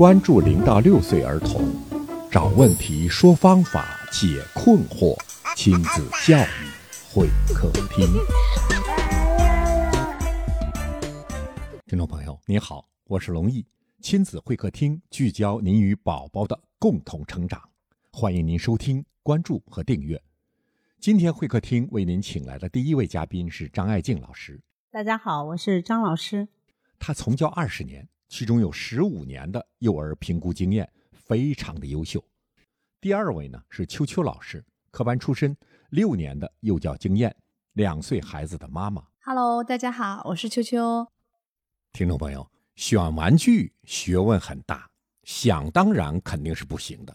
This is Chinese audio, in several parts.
关注零到六岁儿童，找问题，说方法，解困惑，亲子教育会客厅。听众朋友，您好，我是龙毅，亲子会客厅聚焦您与宝宝的共同成长，欢迎您收听、关注和订阅。今天会客厅为您请来的第一位嘉宾是张爱静老师。大家好，我是张老师。他从教二十年，其中有十五年的幼儿评估经验，非常的优秀。第二位呢是秋秋老师，科班出身，六年的幼教经验，两岁孩子的妈妈。Hello，大家好，我是秋秋。听众朋友，选玩具学问很大，想当然肯定是不行的。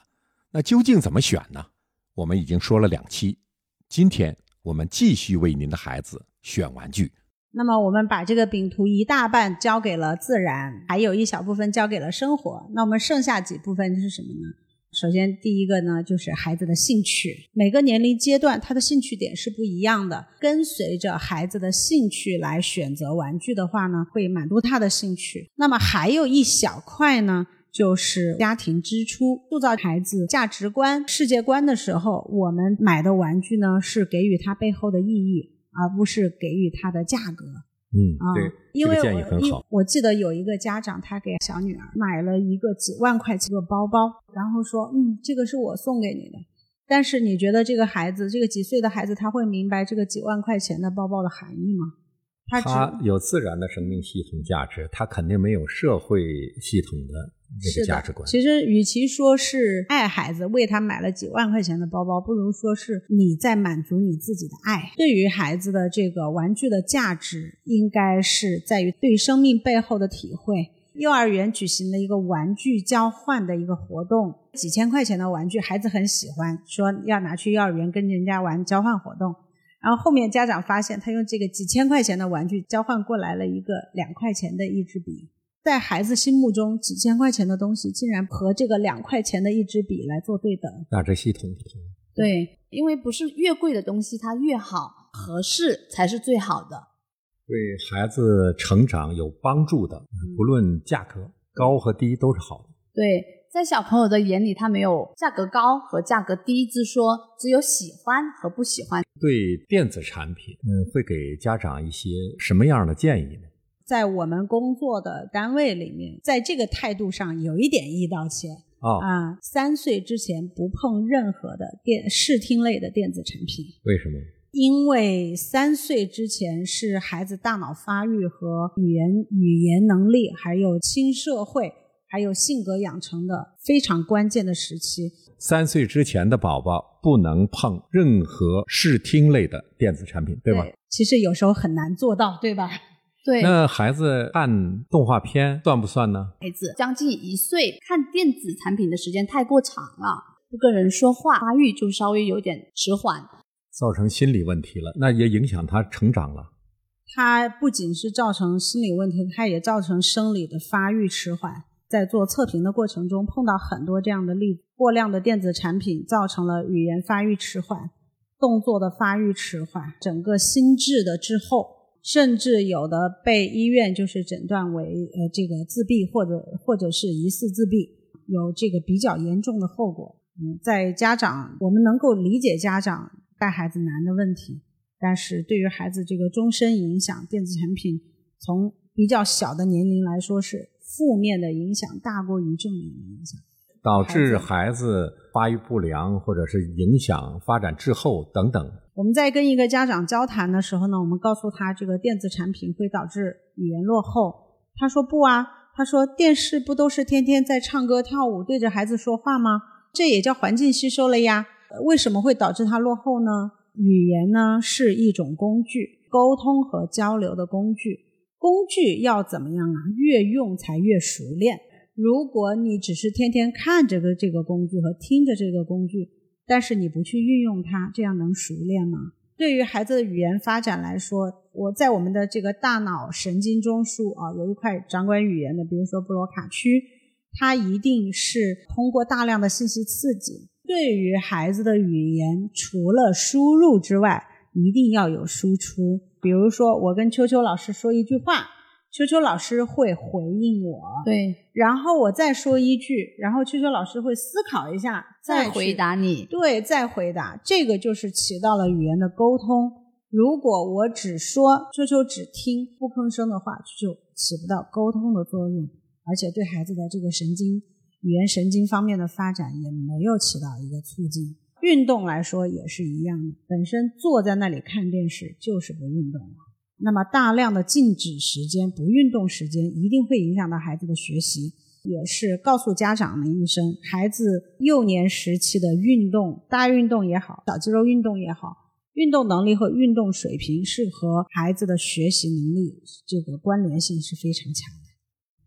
那究竟怎么选呢？我们已经说了两期，今天我们继续为您的孩子选玩具。那么我们把这个饼图一大半交给了自然，还有一小部分交给了生活。那我们剩下几部分是什么呢？首先，第一个呢，就是孩子的兴趣。每个年龄阶段，他的兴趣点是不一样的。跟随着孩子的兴趣来选择玩具的话呢，会满足他的兴趣。那么还有一小块呢，就是家庭支出，塑造孩子价值观、世界观的时候，我们买的玩具呢，是给予他背后的意义。而不是给予它的价格。嗯，啊，对，因为这个建议很我好。我记得有一个家长，他给小女儿买了一个几万块钱的包包，然后说：“嗯，这个是我送给你的。”但是你觉得这个孩子，这个几岁的孩子，他会明白这个几万块钱的包包的含义吗？他只有自然的生命系统价值，他肯定没有社会系统的这是价值观。其实，与其说是爱孩子，为他买了几万块钱的包包，不如说是你在满足你自己的爱。对于孩子的这个玩具的价值，应该是在于对生命背后的体会。幼儿园举行了一个玩具交换的一个活动，几千块钱的玩具，孩子很喜欢，说要拿去幼儿园跟人家玩交换活动。然后后面家长发现，他用这个几千块钱的玩具交换过来了一个两块钱的一支笔。在孩子心目中，几千块钱的东西竟然和这个两块钱的一支笔来做对等。价值系统不同。对，因为不是越贵的东西它越好，合适才是最好的。对孩子成长有帮助的，不论价格高和低都是好的。对，在小朋友的眼里，他没有价格高和价格低之说，只有喜欢和不喜欢。对电子产品，嗯，会给家长一些什么样的建议呢？在我们工作的单位里面，在这个态度上有一点一刀切哦，啊，三岁之前不碰任何的电视听类的电子产品。为什么？因为三岁之前是孩子大脑发育和语言语言能力，还有亲社会，还有性格养成的非常关键的时期。三岁之前的宝宝不能碰任何视听类的电子产品，对吧？其实有时候很难做到，对吧？对，那孩子看动画片算不算呢？孩子将近一岁看电子产品的时间太过长了，不跟人说话，发育就稍微有点迟缓。造成心理问题了，那也影响他成长了。它不仅是造成心理问题，它也造成生理的发育迟缓。在做测评的过程中，碰到很多这样的例子：过量的电子产品造成了语言发育迟缓、动作的发育迟缓，整个心智的滞后，甚至有的被医院就是诊断为呃这个自闭或者或者是疑似自闭，有这个比较严重的后果。嗯，在家长我们能够理解家长带孩子难的问题。但是对于孩子这个终身影响，电子产品从比较小的年龄来说是负面的影响大过于正面的影响，导致孩子发育不良，或者是影响发展滞后等等。我们在跟一个家长交谈的时候呢，我们告诉他这个电子产品会导致语言落后，他说不啊，他说电视不都是天天在唱歌跳舞，对着孩子说话吗？这也叫环境吸收了呀，为什么会导致他落后呢？语言呢是一种工具，沟通和交流的工具。工具要怎么样啊？越用才越熟练。如果你只是天天看着个这个工具和听着这个工具，但是你不去运用它，这样能熟练吗？对于孩子的语言发展来说，我在我们的这个大脑神经中枢啊，有一块掌管语言的，比如说布罗卡区，它一定是通过大量的信息刺激。对于孩子的语言，除了输入之外，一定要有输出。比如说，我跟秋秋老师说一句话，秋秋老师会回应我，对，然后我再说一句，然后秋秋老师会思考一下，再回，答你。对，再回答，这个就是起到了语言的沟通。如果我只说，秋秋只听不吭声的话，就起不到沟通的作用，而且对孩子的这个神经、语言神经方面的发展也没有起到一个促进。运动来说也是一样的，本身坐在那里看电视就是不运动了。那么大量的静止时间、不运动时间，一定会影响到孩子的学习，也是告诉家长们一声：孩子幼年时期的运动，大运动也好，小肌肉运动也好，运动能力和运动水平是和孩子的学习能力这个关联性是非常强的。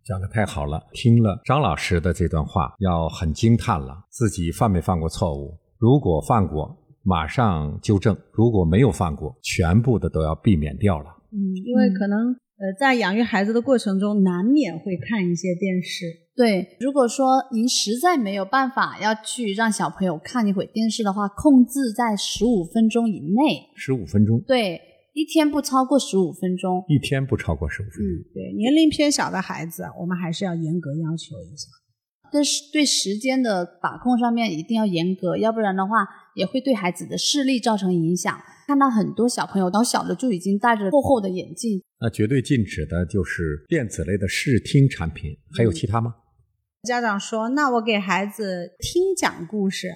讲的太好了，听了张老师的这段话，要很惊叹了。自己犯没犯过错误？如果犯过，马上纠正；如果没有犯过，全部的都要避免掉了。嗯，因为可能呃，在养育孩子的过程中，难免会看一些电视。对，如果说您实在没有办法要去让小朋友看一会电视的话，控制在十五分钟以内。十五分钟，对，一天不超过十五分钟。一天不超过十五分钟。嗯，对，年龄偏小的孩子，我们还是要严格要求一下。但是对时间的把控上面一定要严格，要不然的话也会对孩子的视力造成影响。看到很多小朋友，到小的就已经戴着厚厚的眼镜。那绝对禁止的就是电子类的视听产品，还有其他吗？家长说：“那我给孩子听讲故事，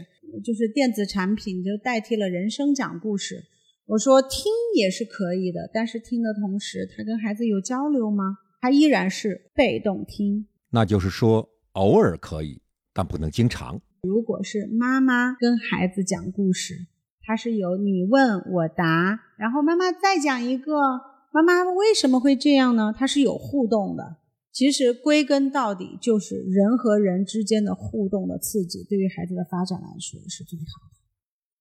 就是电子产品就代替了人声讲故事。”我说：“听也是可以的，但是听的同时，他跟孩子有交流吗？他依然是被动听。那就是说，偶尔可以，但不能经常。如果是妈妈跟孩子讲故事，他是有你问我答，然后妈妈再讲一个，妈妈为什么会这样呢？它是有互动的。其实归根到底就是人和人之间的互动的刺激，对于孩子的发展来说是最好的。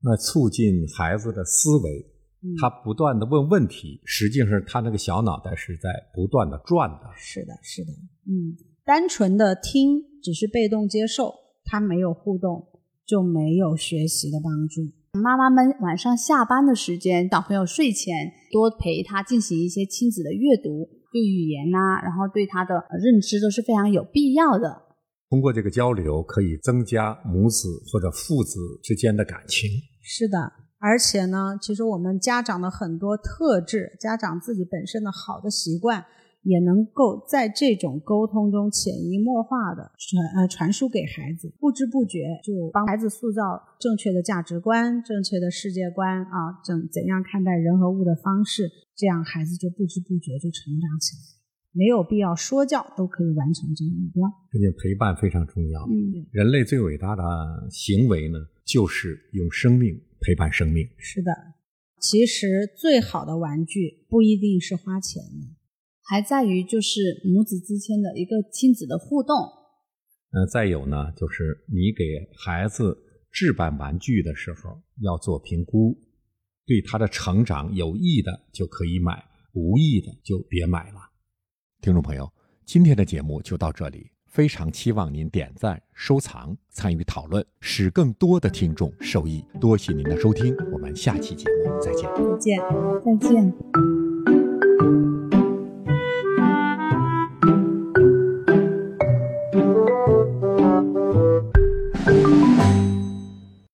那促进孩子的思维，嗯他不断的问问题，实际上他那个小脑袋是在不断的转的。是的，是的，嗯，单纯的听只是被动接受，他没有互动，就没有学习的帮助。妈妈们晚上下班的时间，小朋友睡前多陪他进行一些亲子的阅读，对语言呐、然后对他的呃认知都是非常有必要的。通过这个交流，可以增加母子或者父子之间的感情。是的，而且呢，其实我们家长的很多特质，家长自己本身的好的习惯，也能够在这种沟通中潜移默化的传呃传输给孩子，不知不觉就帮孩子塑造正确的价值观、正确的世界观啊，怎怎样看待人和物的方式，这样孩子就不知不觉就成长起来。没有必要说教都可以完成这个目标。这件陪伴非常重要。嗯，人类最伟大的行为呢，就是用生命陪伴生命。是的，其实最好的玩具不一定是花钱的。还在于就是母子之间的一个亲子的互动。呃，再有呢，就是你给孩子置办玩具的时候要做评估，对他的成长有益的就可以买，无益的就别买了。听众朋友，今天的节目就到这里，非常期望您点赞、收藏、参与讨论，使更多的听众受益。多谢您的收听，我们下期节目再见。再见。再见。